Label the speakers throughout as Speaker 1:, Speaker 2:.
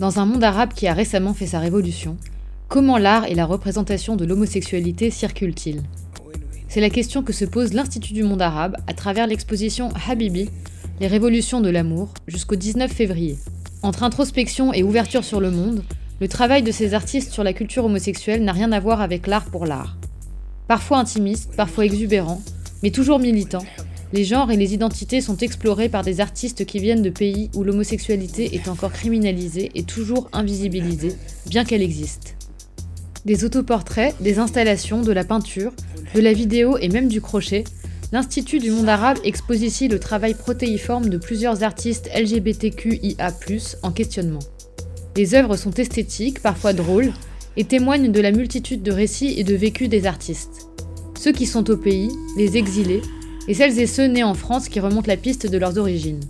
Speaker 1: Dans un monde arabe qui a récemment fait sa révolution, comment l'art et la représentation de l'homosexualité circulent-ils? C'est la question que se pose l'Institut du monde arabe à travers l'exposition Habibi, les révolutions de l'amour, jusqu'au 19 février. Entre introspection et ouverture sur le monde, le travail de ces artistes sur la culture homosexuelle n'a rien à voir avec l'art pour l'art. Parfois intimiste, parfois exubérant, mais toujours militant, les genres et les identités sont explorés par des artistes qui viennent de pays où l'homosexualité est encore criminalisée et toujours invisibilisée, bien qu'elle existe. Des autoportraits, des installations, de la peinture, de la vidéo et même du crochet, l'Institut du monde arabe expose ici le travail protéiforme de plusieurs artistes LGBTQIA, en questionnement. Les œuvres sont esthétiques, parfois drôles, et témoignent de la multitude de récits et de vécus des artistes. Ceux qui sont au pays, les exilés, et celles et ceux nés en France qui remontent la piste de leurs origines.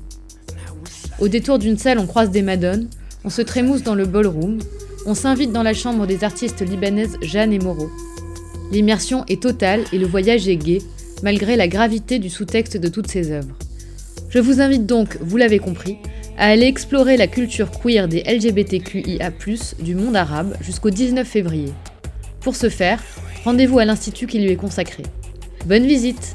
Speaker 1: Au détour d'une salle, on croise des madones, on se trémousse dans le ballroom, on s'invite dans la chambre des artistes libanaises Jeanne et Moreau. L'immersion est totale et le voyage est gai, malgré la gravité du sous-texte de toutes ces œuvres. Je vous invite donc, vous l'avez compris, à aller explorer la culture queer des LGBTQIA, du monde arabe jusqu'au 19 février. Pour ce faire, rendez-vous à l'institut qui lui est consacré. Bonne visite!